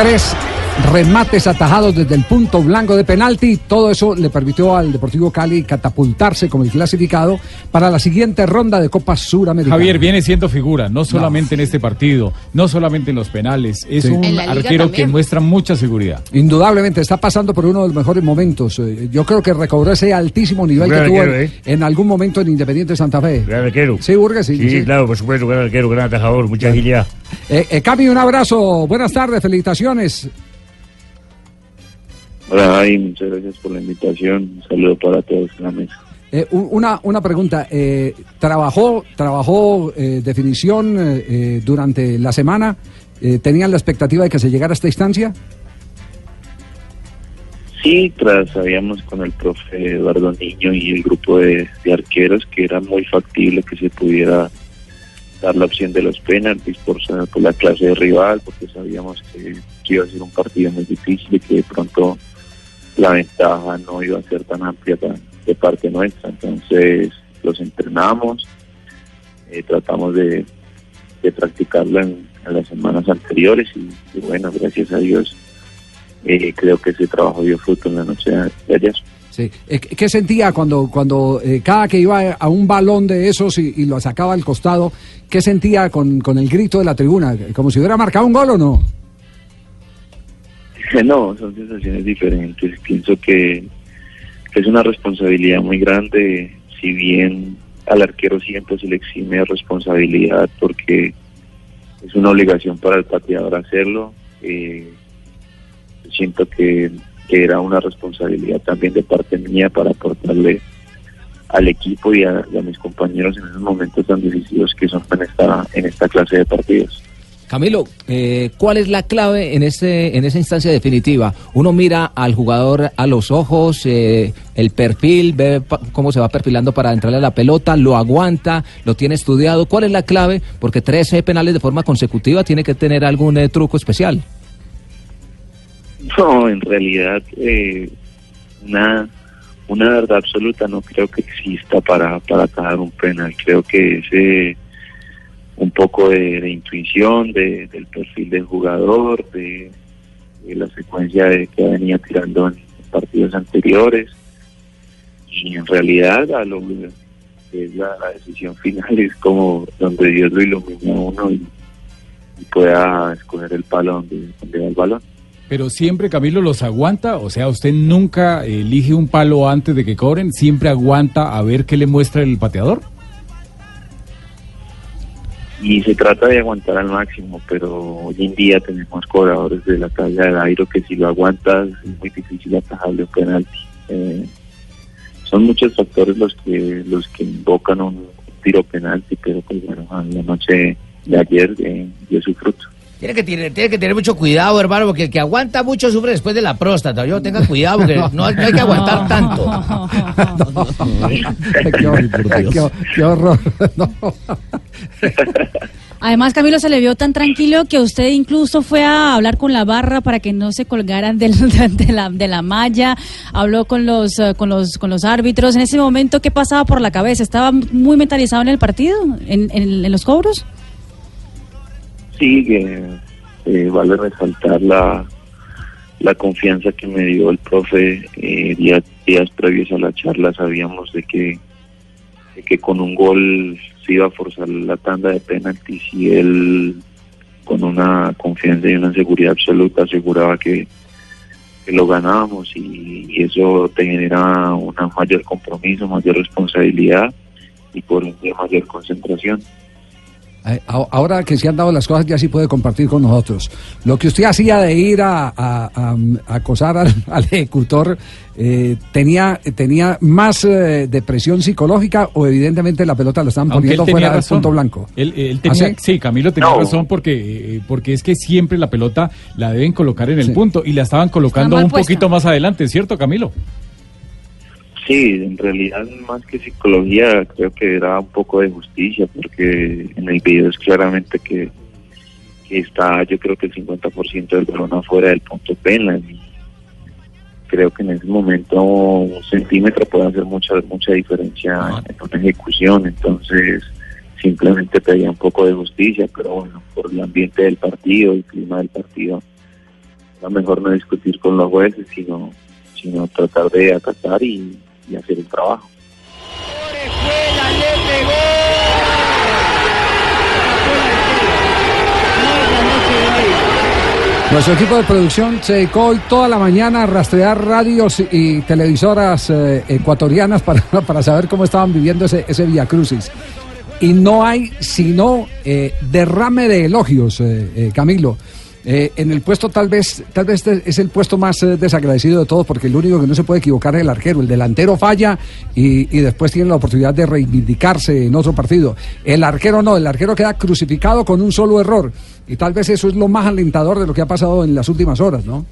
Todo bien. Tres remates atajados desde el punto blanco de penalti. Todo eso le permitió al Deportivo Cali catapultarse como el clasificado para la siguiente ronda de Copa Suramericana. Javier viene siendo figura, no solamente en este partido, no solamente en los penales, es Sí. un arquero también. que muestra mucha seguridad. Indudablemente está pasando por uno de los mejores momentos. Eh, Yo creo que recobró ese altísimo nivel Gran que tuvo arquero, ¿eh? en algún momento en Independiente Santa Fe. Gran arquero. Sí, Burgues, sí. Sí, sí. claro, por supuesto, gran arquero, gran atajador, mucha agilidad. Eh, eh, Cami, un abrazo. Buenas tardes, felicitaciones. Hola, muchas gracias por la invitación. Un saludo para todos en la mesa. Eh, una, una pregunta. eh, ¿Trabajó, trabajó eh, definición eh, eh, durante la semana? ¿Tenían la expectativa de que se llegara a esta instancia? Sí, tras sabíamos con el profe Eduardo Niño y el grupo de, de arqueros que era muy factible que se pudiera dar la opción de los penaltis por, por la clase de rival, porque sabíamos que, que iba a ser un partido muy difícil y que de pronto la ventaja no iba a ser tan amplia de parte nuestra. Entonces los entrenamos, eh, tratamos de, de practicarlo en, las semanas anteriores y, bueno, gracias a Dios eh, creo que ese trabajo dio fruto en la noche de ayer. Sí. Eh, ¿Qué qué sentía cuando, cuando eh, cada que iba a un balón de esos y, y lo sacaba al costado, qué sentía con, con el grito de la tribuna? ¿Como si hubiera marcado un gol o no? No, son sensaciones diferentes. Pienso que, es una responsabilidad muy grande, si bien al arquero siempre se le exime responsabilidad porque es una obligación para el pateador hacerlo. eh, siento que, que era una responsabilidad también de parte mía para aportarle al equipo y a, y a mis compañeros en esos momentos tan difíciles que son en esta, en esta clase de partidos. Camilo, eh, ¿cuál es la clave en ese en esa instancia definitiva? Uno mira al jugador a los ojos, eh, el perfil, ve cómo se va perfilando para entrarle a la pelota, lo aguanta, lo tiene estudiado. ¿Cuál es la clave? Porque 13 penales de forma consecutiva tiene que tener algún eh, truco especial. No, en realidad, eh, una, una verdad absoluta no creo que exista para, para un penal. Creo que es eh, un poco de, intuición, de, del perfil del jugador, de, la secuencia de que venía tirando en partidos anteriores. Y en realidad, a lo es la, decisión final es como donde Dios lo ilumina a uno y, y pueda escoger el palo donde, donde va el balón. Pero siempre Camilo los aguanta, o sea, usted nunca elige un palo antes de que cobren, siempre aguanta a ver qué le muestra el pateador. Y se trata de aguantar al máximo, pero hoy en día tenemos cobradores de la talla de Dairo que si lo aguantas es muy difícil atajarle un penalti. Eh, son muchos factores los que los que invocan un tiro penalti, pero pues bueno, a la noche de ayer eh, dio su fruto. Tiene que, tener, tiene que tener mucho cuidado, hermano, porque el que aguanta mucho sufre después de la próstata. Yo tenga cuidado, porque no, no hay que aguantar tanto. qué, hor- qué- qué horror. No. Además, Camilo se le vio tan tranquilo que usted incluso fue a hablar con la barra para que no se colgaran de, la, de la malla, habló con los, eh, con, los, con los árbitros. En ese momento, ¿qué pasaba por la cabeza? ¿Estaba muy mentalizado en el partido, en, en- en los cobros? Sí, que eh, vale resaltar la, la confianza que me dio el profe eh, días, días previos a la charla. Sabíamos de que, que con un gol se iba a forzar la tanda de penaltis y él con una confianza y una seguridad absoluta aseguraba que, que lo ganábamos y, y eso te genera una mayor compromiso, mayor responsabilidad y por ende mayor concentración. Eh, Ahora que se han dado las cosas, ya sí puede compartir con nosotros. Lo que usted hacía de ir a, a- a- a acosar al, al ejecutor, eh, ¿tenía, ¿tenía más eh, depresión psicológica o evidentemente la pelota la estaban Aunque poniendo fuera del punto blanco? Él, él ¿Ah, sí? sí? Camilo tenía No. razón porque, eh, porque es que siempre la pelota la deben colocar en el Sí. punto y la estaban colocando un puesta. poquito más adelante, ¿cierto, Camilo? Sí, en realidad más que psicología creo que era un poco de justicia porque en el video es claramente que, que está yo creo que el 50% del balón afuera del punto penal y creo que en ese momento un centímetro puede hacer mucha mucha diferencia en una ejecución entonces simplemente pedía un poco de justicia pero bueno por el ambiente del partido el clima del partido era mejor no discutir con los jueces sino sino tratar de acatar y, y hacer el trabajo. Nuestro equipo de producción se dedicó hoy toda la mañana a rastrear radios y televisoras eh, ecuatorianas para, para saber cómo estaban viviendo ese, ese Via Crucis. Y no hay sino eh, derrame de elogios, eh, Camilo. Eh, en el puesto tal vez, tal vez este es el puesto más eh, desagradecido de todos porque el único que no se puede equivocar es el arquero. El delantero falla y, después tiene la oportunidad de reivindicarse en otro partido. El arquero no, el arquero queda crucificado con un solo error. Y tal vez eso es lo más alentador de lo que ha pasado en las últimas horas, ¿no?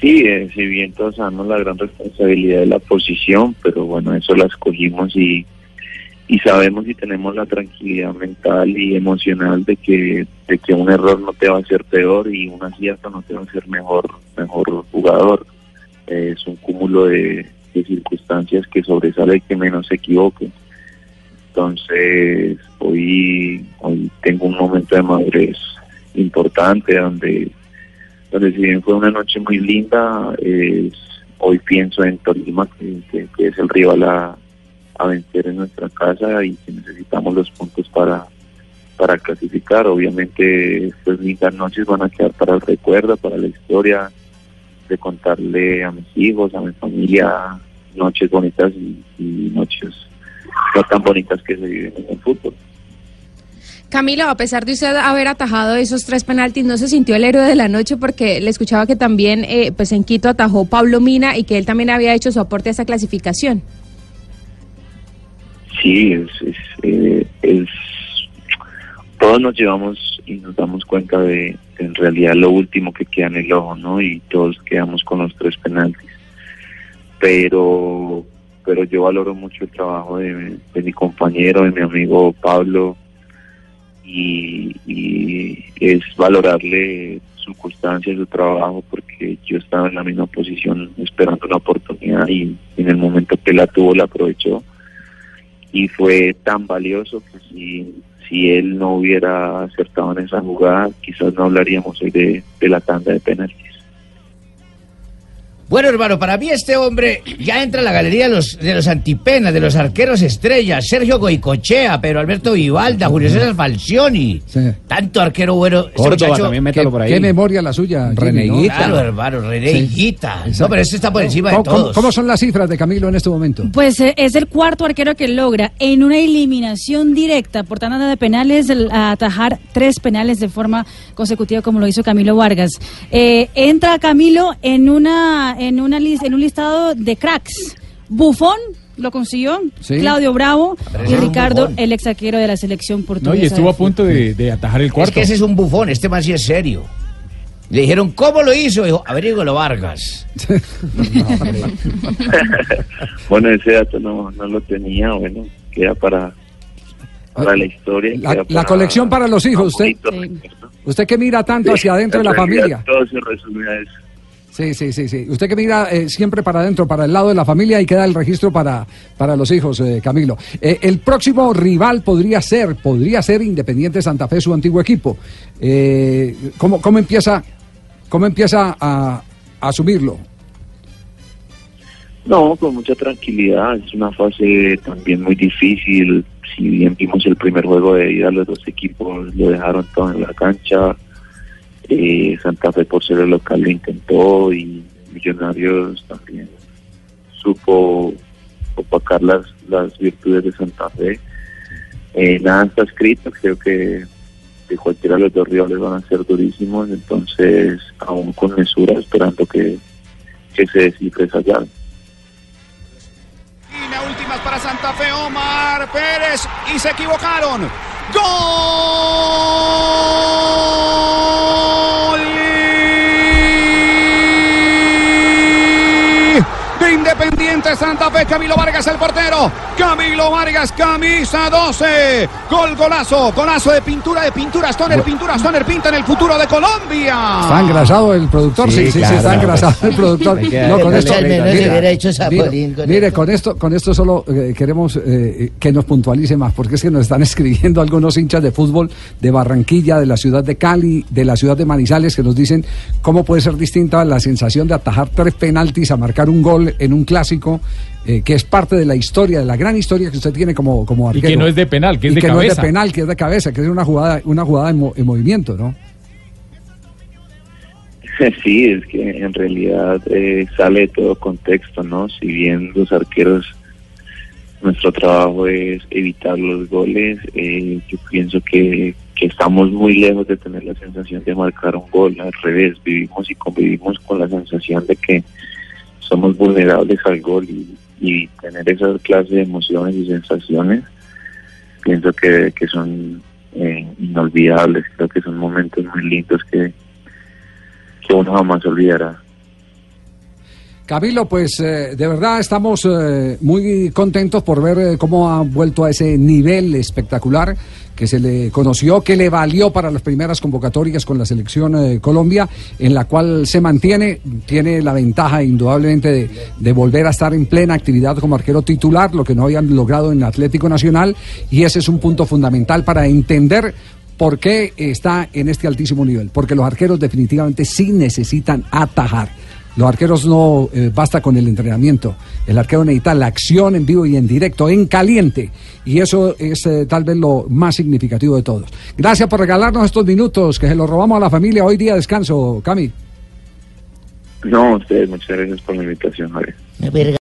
Sí, eh, si bien todos sabemos la gran responsabilidad de la posición, pero bueno, eso la escogimos y, y sabemos y tenemos la tranquilidad mental y emocional de que, de que un error no te va a hacer peor y un acierto no te va a hacer mejor, mejor jugador. Es un cúmulo de, de circunstancias que sobresale que menos se equivoque. Entonces, hoy, hoy tengo un momento de madurez importante donde donde si bien fue una noche muy linda, es- hoy pienso en Tolima, que- que es el rival a, a vencer en nuestra casa y que necesitamos los puntos para, para clasificar. Obviamente estas lindas noches van a quedar para el recuerdo, para la historia, de contarle a mis hijos, a mi familia, noches bonitas y, y noches no tan bonitas que se viven en el fútbol. Camilo, a pesar de usted haber atajado esos tres penaltis, ¿no se sintió el héroe de la noche? Porque le escuchaba que también eh, pues en Quito atajó Pablo Mina y que él también había hecho su aporte a esa clasificación. Sí, es, es, eh, es- todos nos llevamos y nos damos cuenta de, de en realidad lo último que queda en el ojo, ¿no? Y todos quedamos con los tres penaltis. Pero, pero yo valoro mucho el trabajo de, de mi compañero, de mi amigo Pablo, y, y es valorarle su constancia, su trabajo, porque yo estaba en la misma posición esperando una oportunidad y en el momento que la tuvo la aprovechó y fue tan valioso que si, si él no hubiera acertado en esa jugada, quizás no hablaríamos hoy de, de la tanda de penaltis. Bueno, hermano, para mí este hombre ya entra en la galería de los, de los antipenas, de los arqueros estrellas. Sergio Goicochea, Pedro Alberto Vivalda, Julio César Falcioni. Tanto arquero bueno. Este Córdoba muchacho- también, métalo por ahí. Qué memoria la suya, ¿no? Claro, hermano, Sí. Exacto. No, pero este está por encima de ¿Cómo, cómo- todos. cómo son las cifras de Camilo en este momento? Pues eh, es el cuarto arquero que logra en una eliminación directa por tanda de penales el- a atajar tres penales de forma consecutiva como lo hizo Camilo Vargas. Eh, entra Camilo en una en una en un listado de cracks. Bufón lo consiguió, Sí. Claudio Bravo y Ricardo, bufón. el ex arquero de la selección No, portuguesa. y estuvo a punto de, de atajar el cuarto. Es que ese es un bufón, este más sí es serio. Le dijeron, ¿cómo lo hizo? Dijo, averígalo Vargas. bueno, ese dato no, no lo tenía, bueno, queda para, para la historia. La, queda la colección para los hijos, usted, usted que mira tanto hacia adentro de la familia. Todo se resume a eso. Sí, sí, sí, sí. Usted que mira eh, siempre para adentro, para el lado de la familia y queda el registro para, para los hijos, eh, Camilo. Eh, el próximo rival podría ser, podría ser Independiente Santa Fe, su antiguo equipo. Eh, ¿cómo, cómo empieza, cómo empieza a, asumirlo? No, con mucha tranquilidad. Es una fase también muy difícil. Si bien vimos el primer juego de ida, los dos equipos lo dejaron todo en la cancha. Eh, Santa Fe, por ser el local, lo intentó y Millonarios también supo opacar las, las virtudes de Santa Fe. Eh, nada está escrito. Creo que de cualquiera de los dos rivales van a ser durísimos. Entonces, aún con mesura, esperando que, que se descifre esa llave. Últimas para Santa Fe, Omar Pérez y se equivocaron. ¡Gol! De Independiente Santa Fe, Camilo Vargas el portero. Camilo Vargas, camisa 12. Gol, golazo, golazo de pintura, de pintura, Stoner, pintura, Stoner, pinta en el futuro de Colombia. ¿Está engrasado el productor? Sí, sí, sí, claro, está engrasado el productor. No, con esto, mire, hubiera hecho Zapolín mire, con mire, eso. con esto, con esto solo eh, queremos eh, que nos puntualice más, porque es que nos están escribiendo algunos hinchas de fútbol de Barranquilla, de la ciudad de Cali, de la ciudad de Manizales, que nos dicen cómo puede ser distinta la sensación de atajar tres penaltis a marcar un gol en un clásico, eh, que es parte de la historia, de la gran historia que usted tiene como, como Y arquero. que no es de penal, que es Y de que no es de cabeza. penal, que es de cabeza, que es una jugada, una jugada en, mo- en movimiento, ¿no? Sí, es que en realidad eh, sale de todo contexto, ¿no? Si bien los arqueros, nuestro trabajo es evitar los goles, eh, yo pienso que, que estamos muy lejos de tener la sensación de marcar un gol, al revés, vivimos y convivimos con la sensación de que somos vulnerables al gol y, tener esa clase de emociones y sensaciones, pienso que, que son eh, inolvidables, creo que son momentos muy lindos que, que uno jamás olvidará. Camilo, pues eh, de verdad estamos eh, muy contentos por ver eh, cómo ha vuelto a ese nivel espectacular que se le conoció, que le valió para las primeras convocatorias con la selección eh, Colombia, en la cual se mantiene, tiene la ventaja indudablemente de, de volver a estar en plena actividad como arquero titular, lo que no habían logrado en Atlético Nacional, y ese es un punto fundamental para entender por qué está en este altísimo nivel, porque los arqueros definitivamente sí necesitan atajar. Los arqueros no eh, basta con el entrenamiento. El arquero necesita la acción en vivo y en directo, en caliente. Y eso es eh, tal vez lo más significativo de todos. Gracias por regalarnos estos minutos, que se los robamos a la familia. Hoy día de descanso, Cami. No, ustedes, muchas gracias por la invitación, Javier.